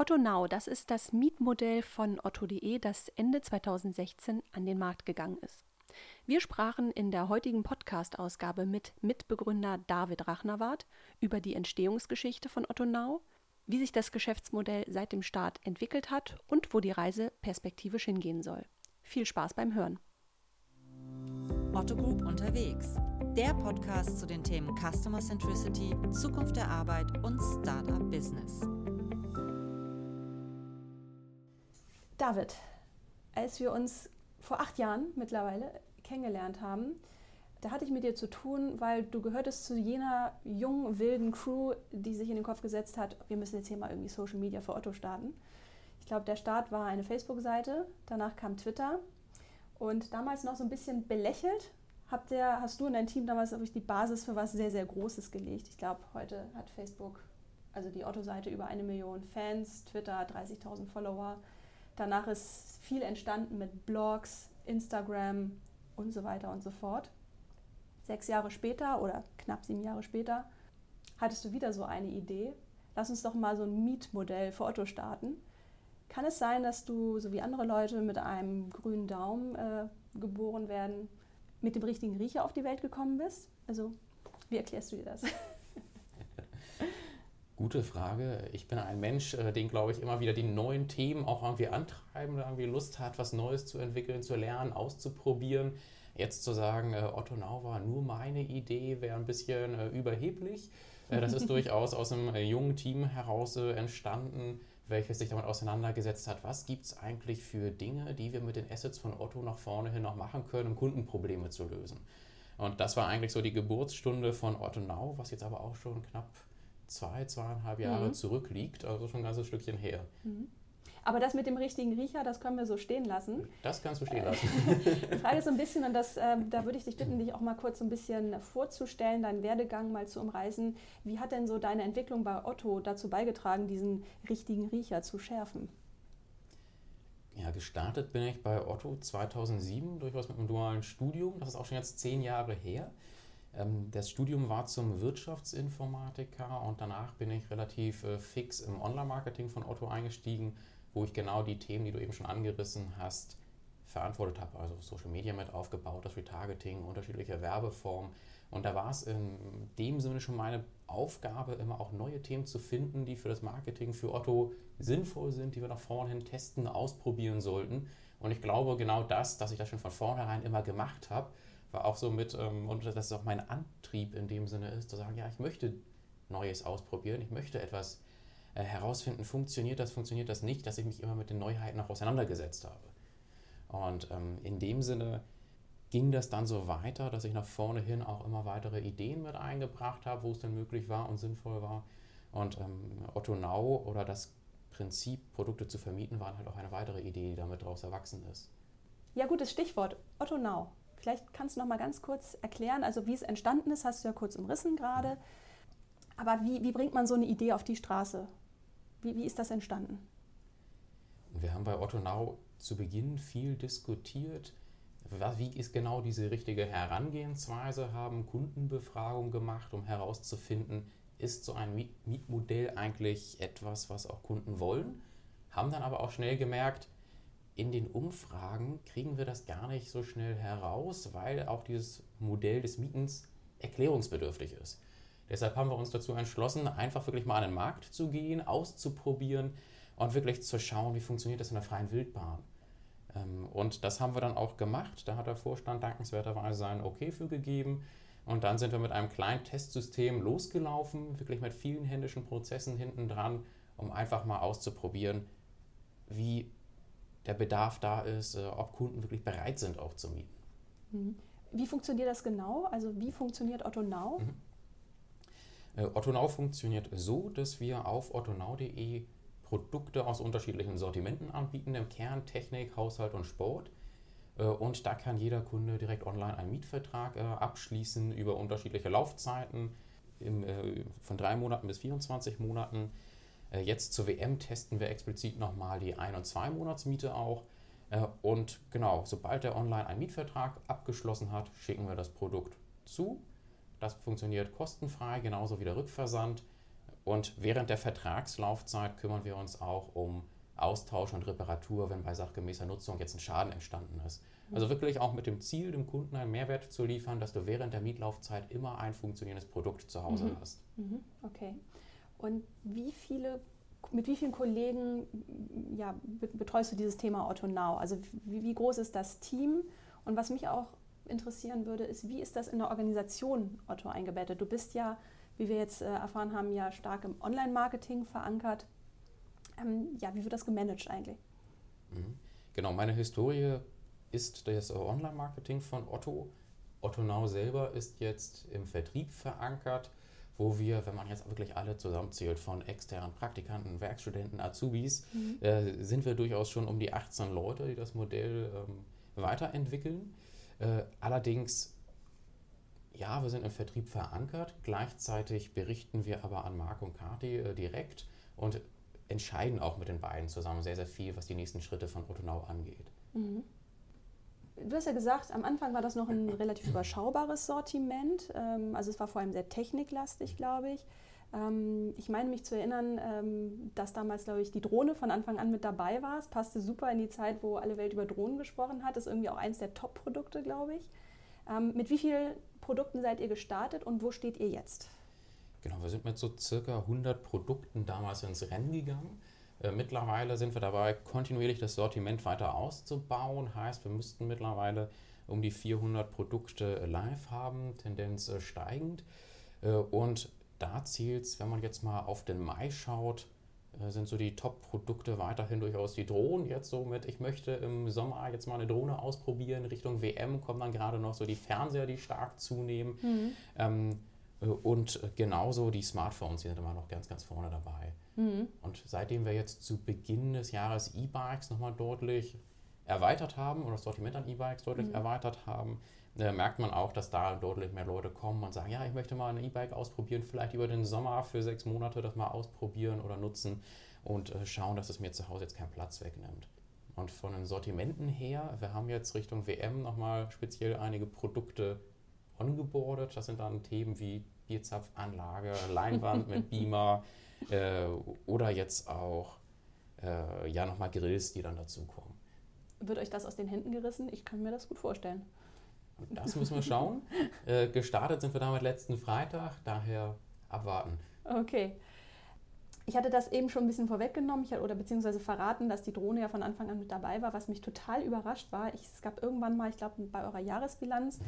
Otto Now, das ist das Mietmodell von Otto.de, das Ende 2016 an den Markt gegangen ist. Wir sprachen in der heutigen Podcast-Ausgabe mit Mitbegründer David Rachnawart über die Entstehungsgeschichte von Otto Now, wie sich das Geschäftsmodell seit dem Start entwickelt hat und wo die Reise perspektivisch hingehen soll. Viel Spaß beim Hören. Otto Group unterwegs. Der Podcast zu den Themen Customer Centricity, Zukunft der Arbeit und Startup Business. David, als wir uns vor acht Jahren mittlerweile kennengelernt haben, da hatte ich mit dir zu tun, weil du gehörtest zu jener jungen, wilden Crew, die sich in den Kopf gesetzt hat, wir müssen jetzt hier mal irgendwie Social Media für Otto starten. Ich glaube, der Start war eine Facebook-Seite, danach kam Twitter und damals noch so ein bisschen belächelt. Habt ihr, hast du und dein Team damals ich, die Basis für was sehr, sehr Großes gelegt? Ich glaube, heute hat Facebook, also die Otto-Seite, über eine Million Fans, Twitter 30.000 Follower. Danach ist viel entstanden mit Blogs, Instagram und so weiter und so fort. Sechs Jahre später oder knapp sieben Jahre später hattest du wieder so eine Idee. Lass uns doch mal so ein Mietmodell für Otto starten. Kann es sein, dass du, so wie andere Leute, mit einem grünen Daumen äh, geboren werden, mit dem richtigen Riecher auf die Welt gekommen bist? Also, wie erklärst du dir das? Gute Frage. Ich bin ein Mensch, äh, den, glaube ich, immer wieder die neuen Themen auch irgendwie antreiben, der irgendwie Lust hat, was Neues zu entwickeln, zu lernen, auszuprobieren. Jetzt zu sagen, äh, Otto Nau war nur meine Idee, wäre ein bisschen äh, überheblich. Das ist durchaus aus einem jungen Team heraus entstanden, welches sich damit auseinandergesetzt hat, was gibt es eigentlich für Dinge, die wir mit den Assets von Otto nach vorne hin noch machen können, um Kundenprobleme zu lösen. Und das war eigentlich so die Geburtsstunde von Otto Now, was jetzt aber auch schon knapp zwei, zweieinhalb Jahre mhm. zurückliegt, also schon ein ganzes Stückchen her. Mhm. Aber das mit dem richtigen Riecher, das können wir so stehen lassen. Das kannst du stehen lassen. Die Frage ist so ein bisschen, und das, äh, da würde ich dich bitten, dich auch mal kurz so ein bisschen vorzustellen, deinen Werdegang mal zu umreißen. Wie hat denn so deine Entwicklung bei Otto dazu beigetragen, diesen richtigen Riecher zu schärfen? Ja, gestartet bin ich bei Otto 2007 durchaus mit einem dualen Studium. Das ist auch schon jetzt zehn Jahre her. Ähm, das Studium war zum Wirtschaftsinformatiker und danach bin ich relativ äh, fix im Online-Marketing von Otto eingestiegen, wo ich genau die Themen, die du eben schon angerissen hast, verantwortet habe. Also Social Media mit aufgebaut, das Retargeting, unterschiedliche Werbeformen. Und da war es in dem Sinne schon meine Aufgabe, immer auch neue Themen zu finden, die für das Marketing für Otto sinnvoll sind, die wir nach vorne hin testen, ausprobieren sollten. Und ich glaube, genau das, dass ich das schon von vornherein immer gemacht habe, war auch so mit, ähm, und das ist auch mein Antrieb in dem Sinne ist, zu sagen, ja, ich möchte Neues ausprobieren, ich möchte etwas äh, herausfinden, funktioniert das, funktioniert das nicht, dass ich mich immer mit den Neuheiten auch auseinandergesetzt habe. Und ähm, in dem Sinne ging das dann so weiter, dass ich nach vorne hin auch immer weitere Ideen mit eingebracht habe, wo es dann möglich war und sinnvoll war. Und ähm, Otto Now oder das Prinzip, Produkte zu vermieten, war halt auch eine weitere Idee, die damit daraus erwachsen ist. Ja, gutes Stichwort. Otto Now. Vielleicht kannst du noch mal ganz kurz erklären, also wie es entstanden ist, hast du ja kurz umrissen gerade. Aber wie, wie bringt man so eine Idee auf die Straße? Wie, wie ist das entstanden? Wir haben bei Otto Now zu Beginn viel diskutiert, wie ist genau diese richtige Herangehensweise, haben Kundenbefragungen gemacht, um herauszufinden, ist so ein Mietmodell eigentlich etwas, was auch Kunden wollen, haben dann aber auch schnell gemerkt, in den Umfragen kriegen wir das gar nicht so schnell heraus, weil auch dieses Modell des Mietens erklärungsbedürftig ist. Deshalb haben wir uns dazu entschlossen, einfach wirklich mal an den Markt zu gehen, auszuprobieren und wirklich zu schauen, wie funktioniert das in der freien Wildbahn. Ähm, und das haben wir dann auch gemacht. Da hat der Vorstand dankenswerterweise sein Okay für gegeben. Und dann sind wir mit einem kleinen Testsystem losgelaufen, wirklich mit vielen händischen Prozessen hinten dran, um einfach mal auszuprobieren, wie der Bedarf da ist, äh, ob Kunden wirklich bereit sind, auch zu mieten. Mhm. Wie funktioniert das genau? Also wie funktioniert Otto Now? Mhm. Äh, Otto Now funktioniert so, dass wir auf ottonau.de Produkte aus unterschiedlichen Sortimenten anbieten, im Kern Technik, Haushalt und Sport. Äh, und da kann jeder Kunde direkt online einen Mietvertrag abschließen über unterschiedliche Laufzeiten von drei Monaten bis 24 Monaten. Äh, jetzt zur WM testen wir explizit nochmal die Ein- und Zwei-Monatsmiete auch. Äh, und genau, sobald der online einen Mietvertrag abgeschlossen hat, schicken wir das Produkt zu. Das funktioniert kostenfrei, genauso wie der Rückversand. Und während der Vertragslaufzeit kümmern wir uns auch um Austausch und Reparatur, wenn bei sachgemäßer Nutzung jetzt ein Schaden entstanden ist. Also wirklich auch mit dem Ziel, dem Kunden einen Mehrwert zu liefern, dass du während der Mietlaufzeit immer ein funktionierendes Produkt zu Hause Mhm. hast. Mhm, Okay. Und wie viele, mit wie vielen Kollegen ja, be- betreust du dieses Thema Otto Now? Also wie, wie groß ist das Team? Und was mich auch interessieren würde, ist, wie ist das in der Organisation Otto eingebettet? Du bist ja, wie wir jetzt äh, erfahren haben, ja stark im Online-Marketing verankert. Ähm, ja, wie wird das gemanagt eigentlich? Mhm. Genau, meine Historie ist das Online-Marketing von Otto. Otto Now selber ist jetzt im Vertrieb verankert, wo wir, wenn man jetzt wirklich alle zusammenzählt, von externen Praktikanten, Werkstudenten, Azubis, äh, sind wir durchaus schon um die 18 Leute, die das Modell ähm, weiterentwickeln. Äh, allerdings, ja, wir sind im Vertrieb verankert. Gleichzeitig berichten wir aber an Marc und Kati äh, direkt und entscheiden auch mit den beiden zusammen sehr, sehr viel, was die nächsten Schritte von Now angeht. Mhm. Du hast ja gesagt, am Anfang war das noch ein relativ überschaubares Sortiment. Ähm, Also es war vor allem sehr techniklastig, glaube ich. Ähm, Ich meine mich zu erinnern, ähm, dass damals, glaube ich, die Drohne von Anfang an mit dabei war. Es passte super in die Zeit, wo alle Welt über Drohnen gesprochen hat. Das ist irgendwie auch eins der Top-Produkte, glaube ich. Mit wie vielen Produkten seid ihr gestartet und wo steht ihr jetzt? Genau, wir sind mit so circa 100 Produkten damals ins Rennen gegangen. Äh, mittlerweile sind wir dabei, kontinuierlich das Sortiment weiter auszubauen. Heißt, wir müssten mittlerweile um die 400 Produkte live haben, Tendenz äh, steigend. Äh, und da zielt es, wenn man jetzt mal auf den Mai schaut, sind so die Top-Produkte weiterhin durchaus die Drohnen. Jetzt so mit, ich möchte im Sommer jetzt mal eine Drohne ausprobieren. Richtung WM kommen dann gerade noch so die Fernseher, die stark zunehmen. Ähm, äh, und genauso die Smartphones, die sind immer noch ganz, ganz vorne dabei. Und seitdem wir jetzt zu Beginn des Jahres E-Bikes nochmal deutlich erweitert haben oder das Sortiment an E-Bikes deutlich erweitert haben, äh, merkt man auch, dass da deutlich mehr Leute kommen und sagen, ja, ich möchte mal ein E-Bike ausprobieren, vielleicht über den Sommer für sechs Monate das mal ausprobieren oder nutzen und äh, schauen, dass es mir zu Hause jetzt keinen Platz wegnimmt. Und von den Sortimenten her, wir haben jetzt Richtung WM nochmal speziell einige Produkte ongeboardet. Das sind dann Themen wie Bierzapfanlage, Leinwand mit Beamer äh, oder jetzt auch äh, ja nochmal Grills, die dann dazukommen. Wird euch das aus den Händen gerissen? Ich kann mir das gut vorstellen. Und das müssen wir schauen. äh, gestartet sind wir damit letzten Freitag, daher abwarten. Okay. Ich hatte das eben schon ein bisschen vorweggenommen ich, hatte- oder beziehungsweise verraten, dass die Drohne ja von Anfang an mit dabei war, was mich total überrascht war. Ich, es gab irgendwann mal, ich glaube, bei eurer Jahresbilanz,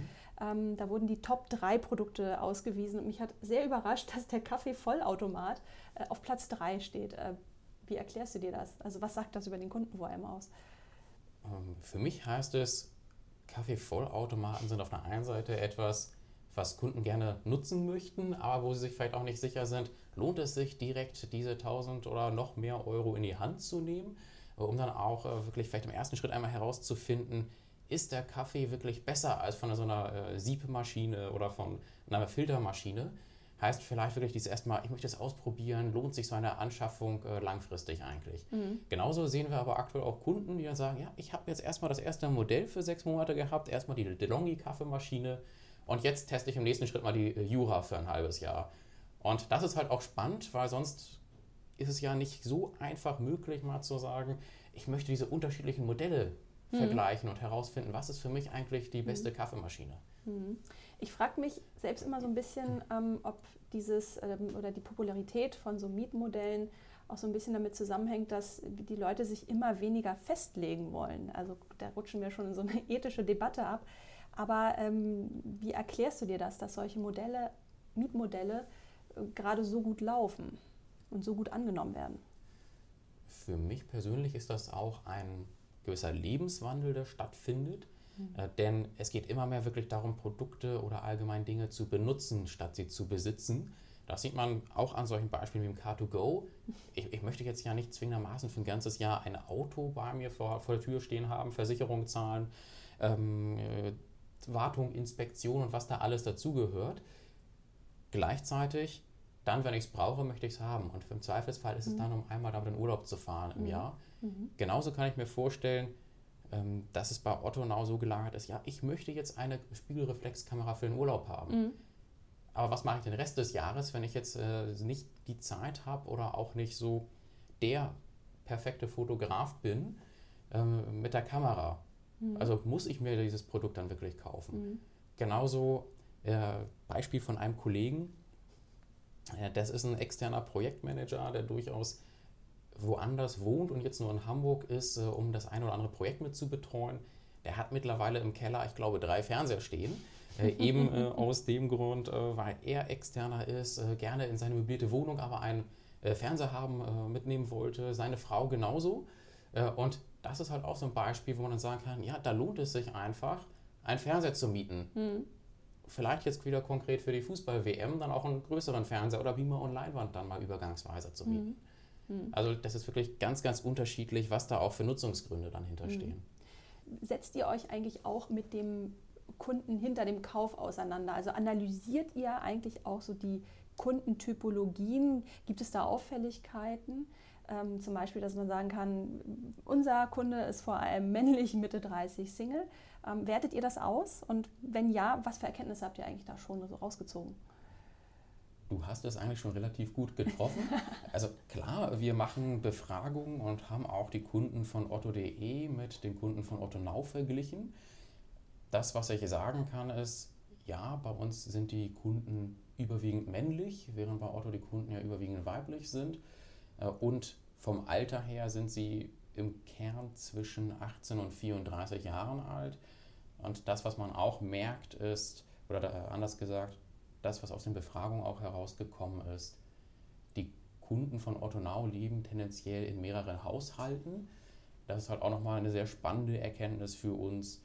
ähm, da wurden die Top 3 Produkte ausgewiesen und mich hat sehr überrascht, dass der Kaffee-Vollautomat äh, auf Platz 3 steht. Äh, wie erklärst du dir das? Also was sagt das über den Kunden vor allem aus? Ähm, für mich heißt es, Kaffeevollautomaten sind auf der einen Seite etwas, was Kunden gerne nutzen möchten, aber wo sie sich vielleicht auch nicht sicher sind, lohnt es sich direkt diese 1000 oder noch mehr Euro in die Hand zu nehmen, äh, um dann auch äh, wirklich vielleicht im ersten Schritt einmal herauszufinden, ist der Kaffee wirklich besser als von so einer äh, Siebmaschine oder von einer Filtermaschine? Heißt vielleicht wirklich dieses erstmal, ich möchte es ausprobieren, lohnt sich so eine Anschaffung äh, langfristig eigentlich? Genauso sehen wir aber aktuell auch Kunden, die dann sagen, ja, ich habe jetzt erstmal das erste Modell für sechs Monate gehabt, erstmal die DeLonghi Kaffeemaschine und jetzt teste ich im nächsten Schritt mal die Jura für ein halbes Jahr. Und das ist halt auch spannend, weil sonst ist es ja nicht so einfach möglich, mal zu sagen, ich möchte diese unterschiedlichen Modelle vergleichen und herausfinden, was ist für mich eigentlich die beste Kaffeemaschine. Mhm. Ich frage mich selbst immer so ein bisschen, ähm, ob dieses ähm, oder die Popularität von so Mietmodellen auch so ein bisschen damit zusammenhängt, dass die Leute sich immer weniger festlegen wollen. Also da rutschen wir schon in so eine ethische Debatte ab. Aber ähm, wie erklärst du dir das, dass solche Modelle, Mietmodelle, gerade so gut laufen und so gut angenommen werden? Für mich persönlich ist das auch ein gewisser Lebenswandel, der stattfindet. Äh, denn es geht immer mehr wirklich darum, Produkte oder allgemein Dinge zu benutzen, statt sie zu besitzen. Das sieht man auch an solchen Beispielen wie im Car2Go. Ich, ich möchte jetzt ja nicht zwingendermaßen für ein ganzes Jahr ein Auto bei mir vor, vor der Tür stehen haben, Versicherung zahlen, ähm, äh, Wartung, Inspektion und was da alles dazugehört. Gleichzeitig, dann, wenn ich es brauche, möchte ich es haben. Und im Zweifelsfall ist es dann, um einmal damit in Urlaub zu fahren im Jahr. Genauso kann ich mir vorstellen, ähm, dass es bei Otto Now so gelagert ist, ja, ich möchte jetzt eine Spiegelreflexkamera für den Urlaub haben. aber was mache ich den Rest des Jahres, wenn ich jetzt äh, nicht die Zeit habe oder auch nicht so der perfekte Fotograf bin ähm, mit der Kamera? Mhm. Also muss ich mir dieses Produkt dann wirklich kaufen? Mhm. Genauso Beispiel von einem Kollegen, äh, das ist ein externer Projektmanager, der durchaus woanders wohnt und jetzt nur in Hamburg ist, äh, um das ein oder andere Projekt mit zu betreuen. Der hat mittlerweile im Keller, ich glaube, drei Fernseher stehen. Äh, eben äh, aus dem Grund, äh, weil er externer ist, äh, gerne in seine möblierte Wohnung aber einen äh, Fernseher haben mitnehmen wollte, seine Frau genauso. und das ist halt auch so ein Beispiel, wo man dann sagen kann, ja, da lohnt es sich einfach, einen Fernseher zu mieten. Mhm. Vielleicht jetzt wieder konkret für die Fußball-WM dann auch einen größeren Fernseher oder Beamer und Leinwand dann mal übergangsweise zu mieten. Mhm. mhm. Also das ist wirklich ganz, ganz unterschiedlich, was da auch für Nutzungsgründe dann hinterstehen. Mhm. Setzt ihr euch eigentlich auch mit dem Kunden hinter dem Kauf auseinander? Also analysiert ihr eigentlich auch so die Kundentypologien? Gibt es da Auffälligkeiten? Ähm, zum Beispiel, dass man sagen kann, unser Kunde ist vor allem männlich, Mitte 30, Single. Ähm, wertet ihr das aus? Und wenn ja, was für Erkenntnisse habt ihr eigentlich da schon so rausgezogen? Du hast es eigentlich schon relativ gut getroffen. Also klar, wir machen Befragungen und haben auch die Kunden von otto.de mit den Kunden von Otto Now verglichen. Das, was ich sagen kann, ist, ja, bei uns sind die Kunden überwiegend männlich, während bei Otto die Kunden ja überwiegend weiblich sind. Äh, und vom Alter her sind sie im Kern zwischen 18 und 34 Jahren alt. Und das, was man auch merkt, ist, oder anders gesagt, das, was aus den Befragungen auch herausgekommen ist, die Kunden von Otto Now leben tendenziell in mehreren Haushalten. Das ist halt auch nochmal eine sehr spannende Erkenntnis für uns,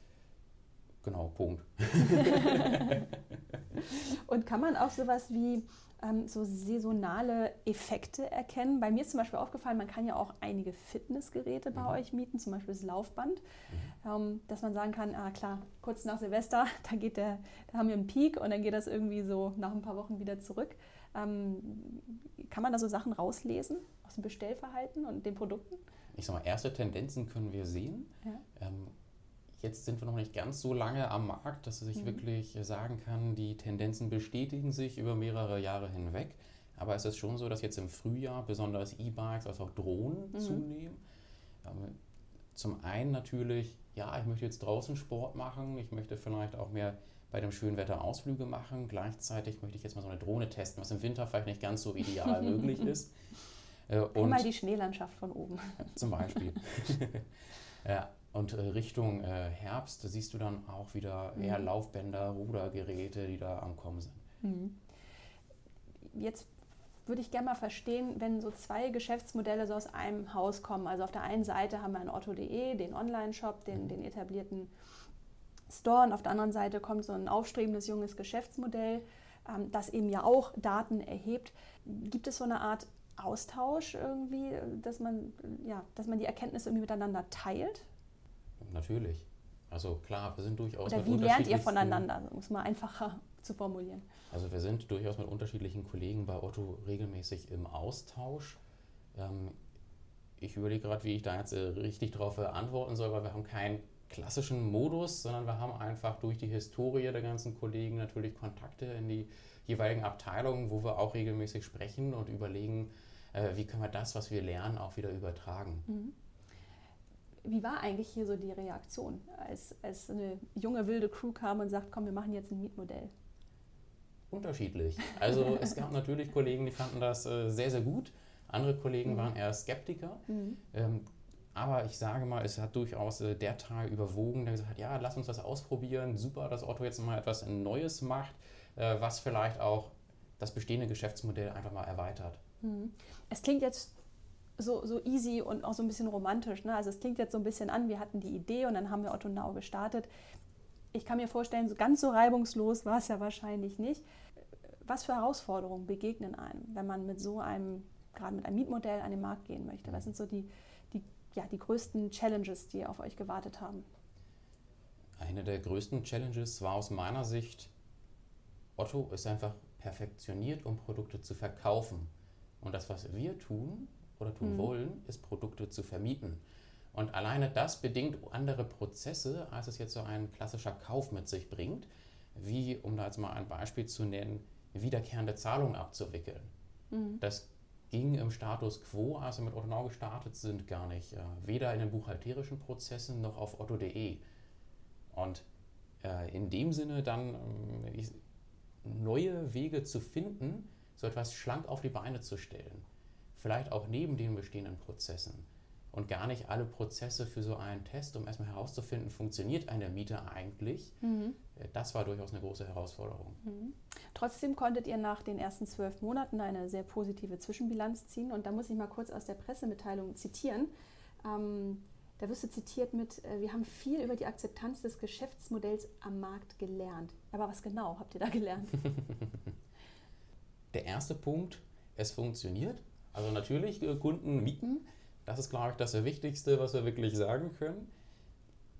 Genau, Punkt. und kann man auch sowas wie ähm, so saisonale Effekte erkennen? Bei mir ist zum Beispiel aufgefallen, man kann ja auch einige Fitnessgeräte bei mhm. euch mieten, zum Beispiel das Laufband, mhm. ähm, dass man sagen kann, ah klar, kurz nach Silvester, da geht der, da haben wir einen Peak und dann geht das irgendwie so nach ein paar Wochen wieder zurück. Ähm, kann man da so Sachen rauslesen aus dem Bestellverhalten und den Produkten? Ich sag mal, erste Tendenzen können wir sehen. Ja. Jetzt sind wir noch nicht ganz so lange am Markt, dass ich mhm. wirklich sagen kann, die Tendenzen bestätigen sich über mehrere Jahre hinweg. Aber es ist schon so, dass jetzt im Frühjahr besonders E-Bikes als auch Drohnen mhm. zunehmen. Ähm, zum einen natürlich, ja, ich möchte jetzt draußen Sport machen, ich möchte vielleicht auch mehr bei dem schönen Wetter Ausflüge machen. Gleichzeitig möchte ich jetzt mal so eine Drohne testen, was im Winter vielleicht nicht ganz so ideal möglich ist. Äh, und Einmal die Schneelandschaft von oben. Zum Beispiel. ja, Und äh, Richtung äh, Herbst siehst du dann auch wieder mhm. eher Laufbänder, Rudergeräte, die da am Kommen sind. Mhm. Jetzt würde ich gerne mal verstehen, wenn so zwei Geschäftsmodelle so aus einem Haus kommen. Also auf der einen Seite haben wir ein Otto.de, den Online-Shop, den, mhm. den etablierten Store und auf der anderen Seite kommt so ein aufstrebendes junges Geschäftsmodell, ähm, das eben ja auch Daten erhebt. Gibt es so eine Art Austausch irgendwie, dass man, ja, dass man die Erkenntnisse irgendwie miteinander teilt? Natürlich. Also klar, wir sind durchaus Oder wie lernt ihr voneinander, um es mal einfacher zu formulieren? Also wir sind durchaus mit unterschiedlichen Kollegen bei Otto regelmäßig im Austausch. Ähm, ich überlege gerade, wie ich da jetzt äh, richtig darauf antworten soll, weil wir haben keinen klassischen Modus, sondern wir haben einfach durch die Historie der ganzen Kollegen natürlich Kontakte in die jeweiligen Abteilungen, wo wir auch regelmäßig sprechen und überlegen, äh, wie können wir das, was wir lernen, auch wieder übertragen. Mhm wie war eigentlich hier so die Reaktion, als, als eine junge wilde Crew kam und sagt, komm, wir machen jetzt ein Mietmodell? Unterschiedlich. Also es gab natürlich Kollegen, die fanden das äh, sehr, sehr gut. Andere Kollegen mhm. waren eher Skeptiker. Mhm. Ähm, aber ich sage mal, es hat durchaus äh, der Teil überwogen, der gesagt hat, ja, lass uns das ausprobieren. Super, dass Otto jetzt mal etwas Neues macht, äh, was vielleicht auch das bestehende Geschäftsmodell einfach mal erweitert. Mhm. Es klingt jetzt so, so easy und auch so ein bisschen romantisch. Ne? Also es klingt jetzt so ein bisschen an, wir hatten die Idee und dann haben wir Otto Now gestartet. Ich kann mir vorstellen, so ganz so reibungslos war es ja wahrscheinlich nicht. Was für Herausforderungen begegnen einem, wenn man mit so einem, gerade mit einem Mietmodell an den Markt gehen möchte? Was sind so die, die, ja, die größten Challenges, die auf euch gewartet haben? Eine der größten Challenges war aus meiner Sicht, Otto ist einfach perfektioniert, um Produkte zu verkaufen. Und das, was wir tun, oder tun mhm. wollen, ist Produkte zu vermieten. Und alleine das bedingt andere Prozesse, als es jetzt so ein klassischer Kauf mit sich bringt. Wie, um da jetzt mal ein Beispiel zu nennen, wiederkehrende Zahlungen abzuwickeln. Mhm. Das ging im Status quo, als wir mit Otto Now gestartet sind, gar nicht. Äh, weder in den buchhalterischen Prozessen noch auf otto.de. Und äh, in dem Sinne dann äh, neue Wege zu finden, so etwas schlank auf die Beine zu stellen. Vielleicht auch neben den bestehenden Prozessen und gar nicht alle Prozesse für so einen Test, um erstmal herauszufinden, funktioniert eine Miete eigentlich. Mhm. Äh, das war durchaus eine große Herausforderung. Mhm. Trotzdem konntet ihr nach den ersten zwölf Monaten eine sehr positive Zwischenbilanz ziehen. Und da muss ich mal kurz aus der Pressemitteilung zitieren. Ähm, da wirst du zitiert mit, äh, wir haben viel über die Akzeptanz des Geschäftsmodells am Markt gelernt. Aber was genau habt ihr da gelernt? der erste Punkt, es funktioniert. Also natürlich, äh, Kunden mieten das ist, glaube ich, das Wichtigste, was wir wirklich sagen können.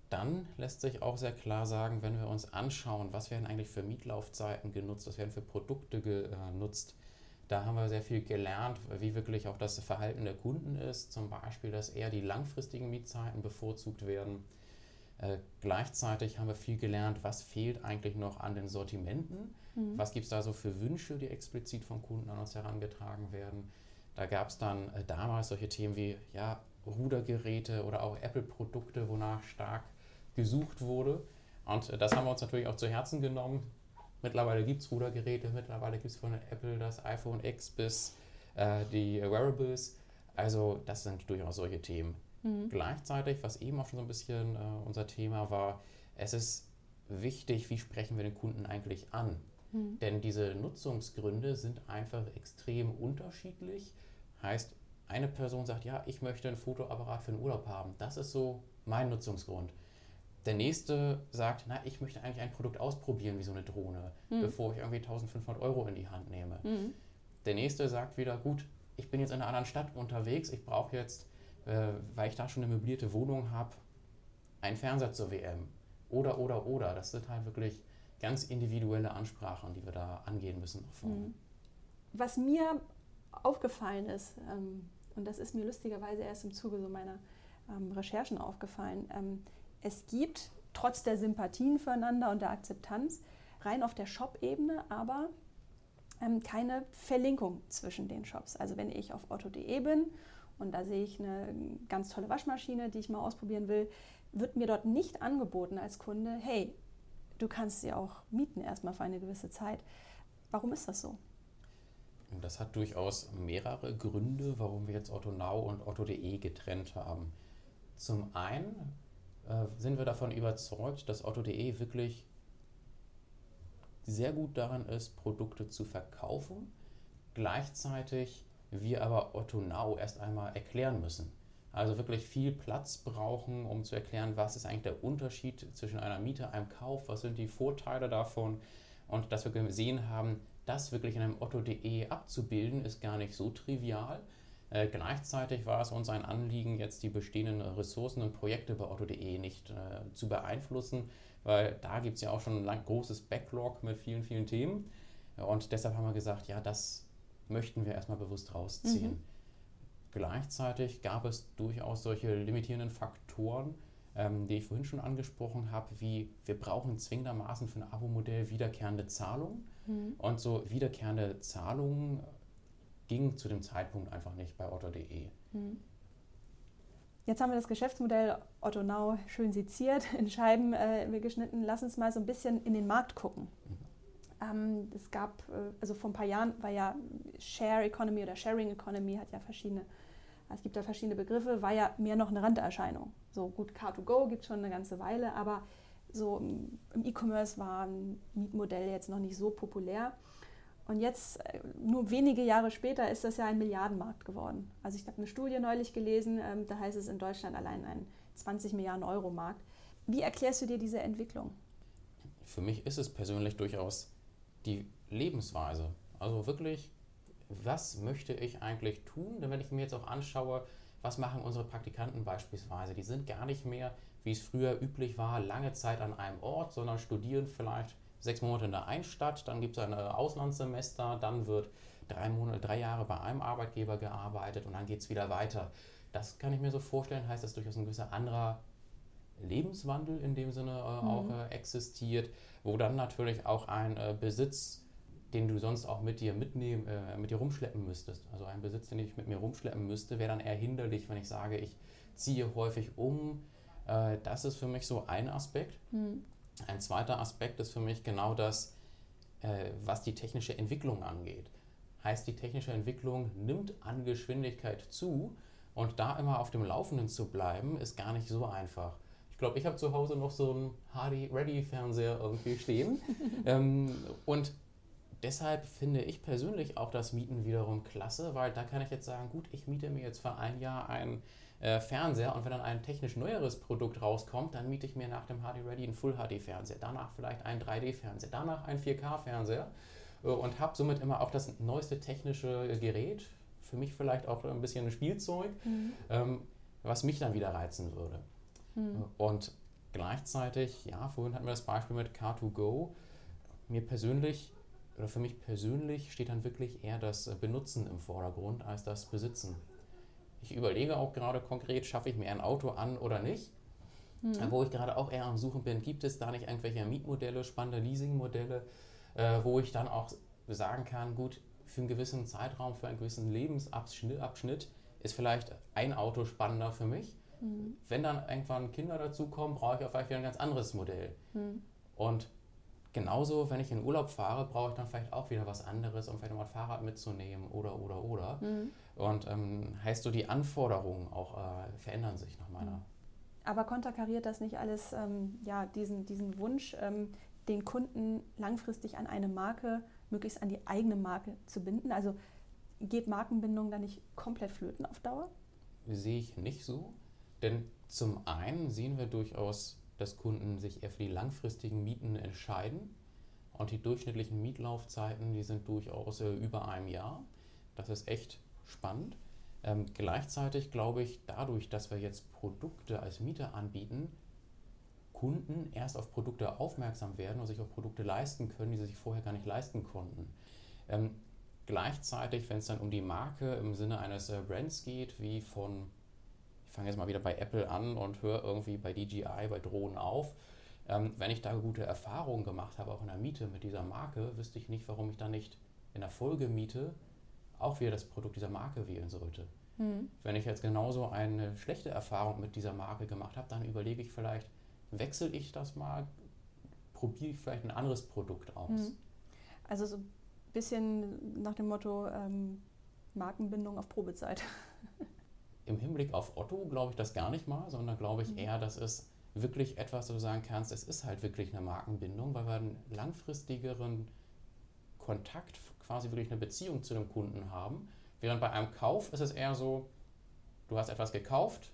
Dann lässt sich auch sehr klar sagen, wenn wir uns anschauen, was werden eigentlich für Mietlaufzeiten genutzt, was werden für Produkte genutzt. Da haben wir sehr viel gelernt, wie wirklich auch das Verhalten der Kunden ist. Zum Beispiel, dass eher die langfristigen Mietzeiten bevorzugt werden. Äh, gleichzeitig haben wir viel gelernt, was fehlt eigentlich noch an den Sortimenten. Mhm. Was gibt es da so für Wünsche, die explizit vom Kunden an uns herangetragen werden. Da gab es dann äh, damals solche Themen wie ja, Rudergeräte oder auch Apple-Produkte, wonach stark gesucht wurde. Und äh, das haben wir uns natürlich auch zu Herzen genommen. Mittlerweile gibt es Rudergeräte, mittlerweile gibt es von Apple das iPhone X bis äh, die Wearables. Also das sind durchaus solche Themen. Mhm. Gleichzeitig, was eben auch schon so ein bisschen äh, unser Thema war, es ist wichtig, wie sprechen wir den Kunden eigentlich an. Mhm. Denn diese Nutzungsgründe sind einfach extrem unterschiedlich Heißt, eine Person sagt, ja, ich möchte ein Fotoapparat für den Urlaub haben. Das ist so mein Nutzungsgrund. Der nächste sagt, na, ich möchte eigentlich ein Produkt ausprobieren wie so eine Drohne, mhm. bevor ich irgendwie 1500 Euro in die Hand nehme. Mhm. Der nächste sagt wieder, gut, ich bin jetzt in einer anderen Stadt unterwegs, ich brauche jetzt, äh, weil ich da schon eine möblierte Wohnung habe, einen Fernseher zur WM. Oder, oder, oder. Das sind halt wirklich ganz individuelle Ansprachen, die wir da angehen müssen. Mhm. Was mir aufgefallen ist, ähm, und das ist mir lustigerweise erst im Zuge so meiner ähm, Recherchen aufgefallen, ähm, es gibt trotz der Sympathien füreinander und der Akzeptanz rein auf der Shop-Ebene aber ähm, keine Verlinkung zwischen den Shops. Also wenn ich auf otto.de bin und da sehe ich eine ganz tolle Waschmaschine, die ich mal ausprobieren will, wird mir dort nicht angeboten als Kunde, hey, du kannst sie auch mieten erstmal für eine gewisse Zeit. Warum ist das so? Das hat durchaus mehrere Gründe, warum wir jetzt Otto Now und Otto.de getrennt haben. Zum einen äh, sind wir davon überzeugt, dass Otto.de wirklich sehr gut daran ist, Produkte zu verkaufen. Gleichzeitig wir aber Otto Now erst einmal erklären müssen. Also wirklich viel Platz brauchen, um zu erklären, was ist eigentlich der Unterschied zwischen einer Miete, einem Kauf, was sind die Vorteile davon und dass wir gesehen haben, das wirklich in einem Otto.de abzubilden, ist gar nicht so trivial. Äh, gleichzeitig war es uns ein Anliegen, jetzt die bestehenden Ressourcen und Projekte bei Otto.de nicht äh, zu beeinflussen, weil da gibt es ja auch schon ein lang, großes Backlog mit vielen, vielen Themen. Und deshalb haben wir gesagt, ja, das möchten wir erstmal bewusst rausziehen. Mhm. Gleichzeitig gab es durchaus solche limitierenden Faktoren, ähm, die ich vorhin schon angesprochen habe, wie wir brauchen zwingendermaßen für ein Abo-Modell wiederkehrende Zahlungen. Mhm. Und so wiederkehrende Zahlungen ging zu dem Zeitpunkt einfach nicht bei otto.de. Mhm. Jetzt haben wir das Geschäftsmodell Otto Now schön seziert, in Scheiben äh, geschnitten. Lass uns mal so ein bisschen in den Markt gucken. Mhm. Ähm, es gab, äh, also vor ein paar Jahren war ja Share Economy oder Sharing Economy, hat ja verschiedene, es gibt da verschiedene Begriffe, war ja mehr noch eine Randerscheinung. So gut, Car2Go gibt es schon eine ganze Weile, aber so im E-Commerce war ein Mietmodell jetzt noch nicht so populär. Und jetzt, äh, nur wenige Jahre später, ist das ja ein Milliardenmarkt geworden. Also ich habe eine Studie neulich gelesen, ähm, da heißt es in Deutschland allein ein 20 Milliarden Euro Markt. Wie erklärst du dir diese Entwicklung? Für mich ist es persönlich durchaus die Lebensweise. Also wirklich, was möchte ich eigentlich tun? Denn wenn ich mir jetzt auch anschaue, was machen unsere Praktikanten beispielsweise, die sind gar nicht mehr wie es früher üblich war, lange Zeit an einem Ort, sondern studieren vielleicht sechs Monate in der einen Stadt, dann gibt es ein Auslandssemester, dann wird drei, Monate, drei Jahre bei einem Arbeitgeber gearbeitet und dann geht es wieder weiter. Das kann ich mir so vorstellen, heißt, dass durchaus ein gewisser anderer Lebenswandel in dem Sinne äh, mhm. auch äh, existiert, wo dann natürlich auch ein äh, Besitz den du sonst auch mit dir mitnehmen, äh, mit dir rumschleppen müsstest. Also ein Besitz, den ich mit mir rumschleppen müsste, wäre dann eher hinderlich, wenn ich sage, ich ziehe häufig um. Äh, das ist für mich so ein Aspekt. Mhm. Ein zweiter Aspekt ist für mich genau das, äh, was die technische Entwicklung angeht. Heißt, die technische Entwicklung nimmt an Geschwindigkeit zu und da immer auf dem Laufenden zu bleiben, ist gar nicht so einfach. Ich glaube, ich habe zu Hause noch so einen HD-Ready-Fernseher irgendwie stehen. ähm, und deshalb finde ich persönlich auch das Mieten wiederum klasse, weil da kann ich jetzt sagen, gut, ich miete mir jetzt für ein Jahr einen äh, Fernseher und wenn dann ein technisch neueres Produkt rauskommt, dann miete ich mir nach dem HD Ready einen Full HD Fernseher, danach vielleicht einen 3D Fernseher, danach einen 4K Fernseher äh, und habe somit immer auch das neueste technische Gerät, für mich vielleicht auch ein bisschen ein Spielzeug, mhm. ähm, was mich dann wieder reizen würde. Mhm. Und gleichzeitig, ja, vorhin hatten wir das Beispiel mit Car2Go. Mir persönlich oder für mich persönlich steht dann wirklich eher das Benutzen im Vordergrund als das Besitzen. Ich überlege auch gerade konkret, schaffe ich mir ein Auto an oder nicht. Mhm. Wo ich gerade auch eher am Suchen bin, gibt es da nicht irgendwelche Mietmodelle, spannende Leasingmodelle, äh, wo ich dann auch sagen kann, gut, für einen gewissen Zeitraum, für einen gewissen Lebensabschnitt ist vielleicht ein Auto spannender für mich. Mhm. Wenn dann irgendwann Kinder dazukommen, brauche ich auf vielleicht wieder ein ganz anderes Modell. Mhm. Und genauso, wenn ich in Urlaub fahre, brauche ich dann vielleicht auch wieder was anderes, um vielleicht mal ein Fahrrad mitzunehmen oder, oder, oder. Mhm. Und ähm, heißt so, die Anforderungen auch äh, verändern sich nach meiner. Mhm. Aber konterkariert das nicht alles ähm, ja, diesen, diesen Wunsch, ähm, den Kunden langfristig an eine Marke, möglichst an die eigene Marke zu binden? Also geht Markenbindung dann nicht komplett flöten auf Dauer? Sehe ich nicht so. Denn zum einen sehen wir durchaus dass Kunden sich eher für die langfristigen Mieten entscheiden. Und die durchschnittlichen Mietlaufzeiten, die sind durchaus äh, über einem Jahr. Das ist echt spannend. Ähm, gleichzeitig glaube ich, dadurch, dass wir jetzt Produkte als Mieter anbieten, Kunden erst auf Produkte aufmerksam werden und sich auch Produkte leisten können, die sie sich vorher gar nicht leisten konnten. Ähm, gleichzeitig, wenn es dann um die Marke im Sinne eines äh, Brands geht, wie von fange jetzt mal wieder bei Apple an und höre irgendwie bei DJI, bei Drohnen auf. Ähm, wenn ich da gute Erfahrungen gemacht habe, auch in der Miete mit dieser Marke, wüsste ich nicht, warum ich dann nicht in der Folgemiete auch wieder das Produkt dieser Marke wählen sollte. Mhm. Wenn ich jetzt genauso eine schlechte Erfahrung mit dieser Marke gemacht habe, dann überlege ich vielleicht, wechsle ich das mal, probiere ich vielleicht ein anderes Produkt aus. Mhm. Also so ein bisschen nach dem Motto ähm, Markenbindung auf Probezeit. im Hinblick auf Otto glaube ich das gar nicht mal, sondern glaube ich mhm. eher, dass es wirklich etwas, wo du sagen kannst, es ist halt wirklich eine Markenbindung, weil wir einen langfristigeren Kontakt, quasi wirklich eine Beziehung zu dem Kunden haben. Während bei einem Kauf ist es eher so, du hast etwas gekauft,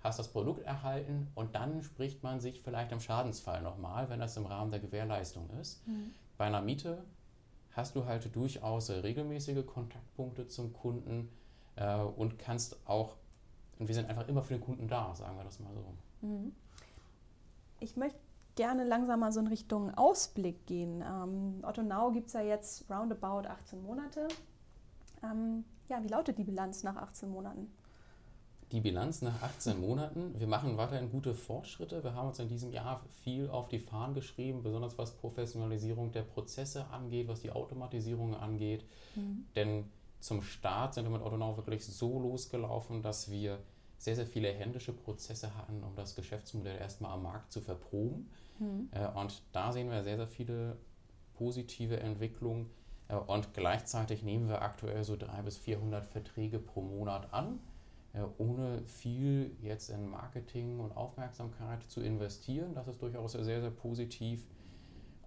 hast das Produkt erhalten und dann spricht man sich vielleicht im Schadensfall nochmal, wenn das im Rahmen der Gewährleistung ist. Mhm. Bei einer Miete hast du halt durchaus regelmäßige Kontaktpunkte zum Kunden äh, und kannst auch, und wir sind einfach immer für den Kunden da, sagen wir das mal so. Mhm. Ich möchte gerne langsam mal so in Richtung Ausblick gehen. Ähm, Otto Now gibt es ja jetzt roundabout 18 Monate. Ähm, ja, wie lautet die Bilanz nach 18 Monaten? Die Bilanz nach 18 Monaten. Wir machen weiterhin gute Fortschritte. Wir haben uns in diesem Jahr viel auf die Fahnen geschrieben, besonders was Professionalisierung der Prozesse angeht, was die Automatisierung angeht. Mhm. Denn zum Start sind wir mit Autonow wirklich so losgelaufen, dass wir sehr, sehr viele händische Prozesse hatten, um das Geschäftsmodell erstmal am Markt zu verproben. Mhm. Und da sehen wir sehr, sehr viele positive Entwicklungen. Äh, und gleichzeitig nehmen wir aktuell so 300 bis 400 Verträge pro Monat an, äh, ohne viel jetzt in Marketing und Aufmerksamkeit zu investieren. Das ist durchaus sehr, sehr positiv.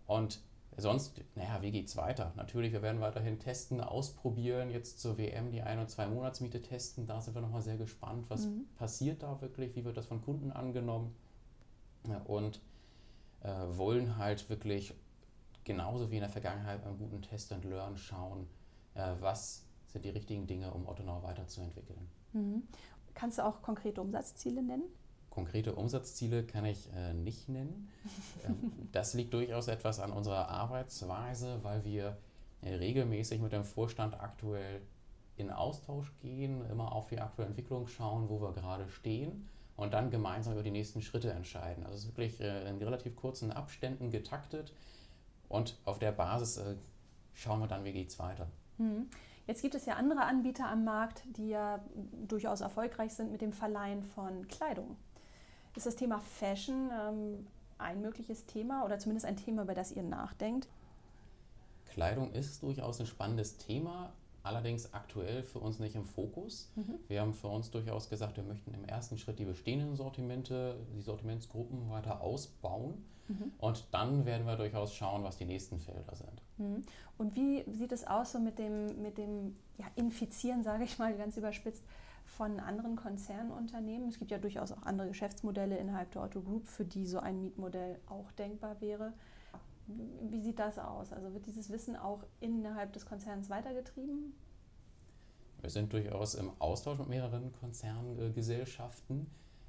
Und Sonst, naja, wie geht es weiter? Natürlich, wir werden weiterhin testen, ausprobieren, jetzt zur WM die Ein- und Zwei-Monatsmiete testen. Da sind wir nochmal sehr gespannt, was mhm. passiert da wirklich, wie wird das von Kunden angenommen und äh, wollen halt wirklich genauso wie in der Vergangenheit beim guten Test and Learn schauen, äh, was sind die richtigen Dinge, um Ottonau weiterzuentwickeln. Mhm. Kannst du auch konkrete Umsatzziele nennen? Konkrete Umsatzziele kann ich äh, nicht nennen. Ähm, das liegt durchaus etwas an unserer Arbeitsweise, weil wir äh, regelmäßig mit dem Vorstand aktuell in Austausch gehen, immer auf die aktuelle Entwicklung schauen, wo wir gerade stehen und dann gemeinsam über die nächsten Schritte entscheiden. Also es ist wirklich äh, in relativ kurzen Abständen getaktet und auf der Basis äh, schauen wir dann, wie geht es weiter. Mhm. Jetzt gibt es ja andere Anbieter am Markt, die ja durchaus erfolgreich sind mit dem Verleihen von Kleidung. Ist das Thema Fashion ähm, ein mögliches Thema oder zumindest ein Thema, über das ihr nachdenkt? Kleidung ist durchaus ein spannendes Thema, allerdings aktuell für uns nicht im Fokus. Mhm. Wir haben für uns durchaus gesagt, wir möchten im ersten Schritt die bestehenden Sortimente, die Sortimentsgruppen weiter ausbauen. Mhm. Und dann werden wir durchaus schauen, was die nächsten Felder sind. Mhm. Und wie sieht es aus so mit dem, mit dem ja, Infizieren, sage ich mal ganz überspitzt, von anderen Konzernunternehmen? Es gibt ja durchaus auch andere Geschäftsmodelle innerhalb der Otto Group, für die so ein Mietmodell auch denkbar wäre. Wie sieht das aus? Also wird dieses Wissen auch innerhalb des Konzerns weitergetrieben? Wir sind durchaus im Austausch mit mehreren Konzerngesellschaften,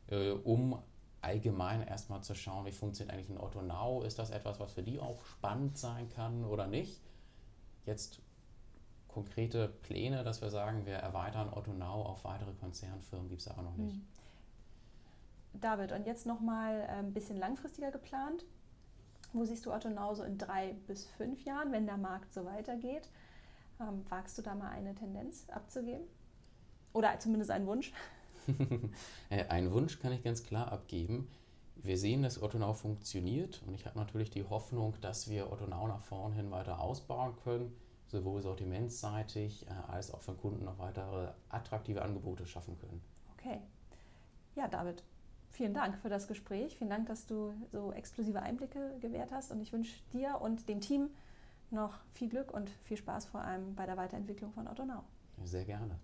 äh, um allgemein erstmal zu schauen, wie funktioniert eigentlich ein Otto Now? Ist das etwas, was für die auch spannend sein kann oder nicht? Jetzt konkrete Pläne, dass wir sagen, wir erweitern Otto Now auf weitere Konzernfirmen, gibt es aber noch nicht. Hm. David, und jetzt nochmal ein bisschen langfristiger geplant. Wo siehst du Otto Now so in drei bis fünf Jahren, wenn der Markt so weitergeht? Ähm, wagst du da mal eine Tendenz abzugeben? Oder zumindest einen Wunsch? Äh, einen Wunsch kann ich ganz klar abgeben. Wir sehen, dass Otto Now funktioniert und ich habe natürlich die Hoffnung, dass wir Otto Now nach vorn hin weiter ausbauen können, sowohl sortimentsseitig äh, als auch für Kunden noch weitere attraktive Angebote schaffen können. Okay. Ja, David, Vielen Dank für das Gespräch. Vielen Dank, dass du so exklusive Einblicke gewährt hast. Und ich wünsche dir und dem Team noch viel Glück und viel Spaß vor allem bei der Weiterentwicklung von Otto Now. Sehr gerne.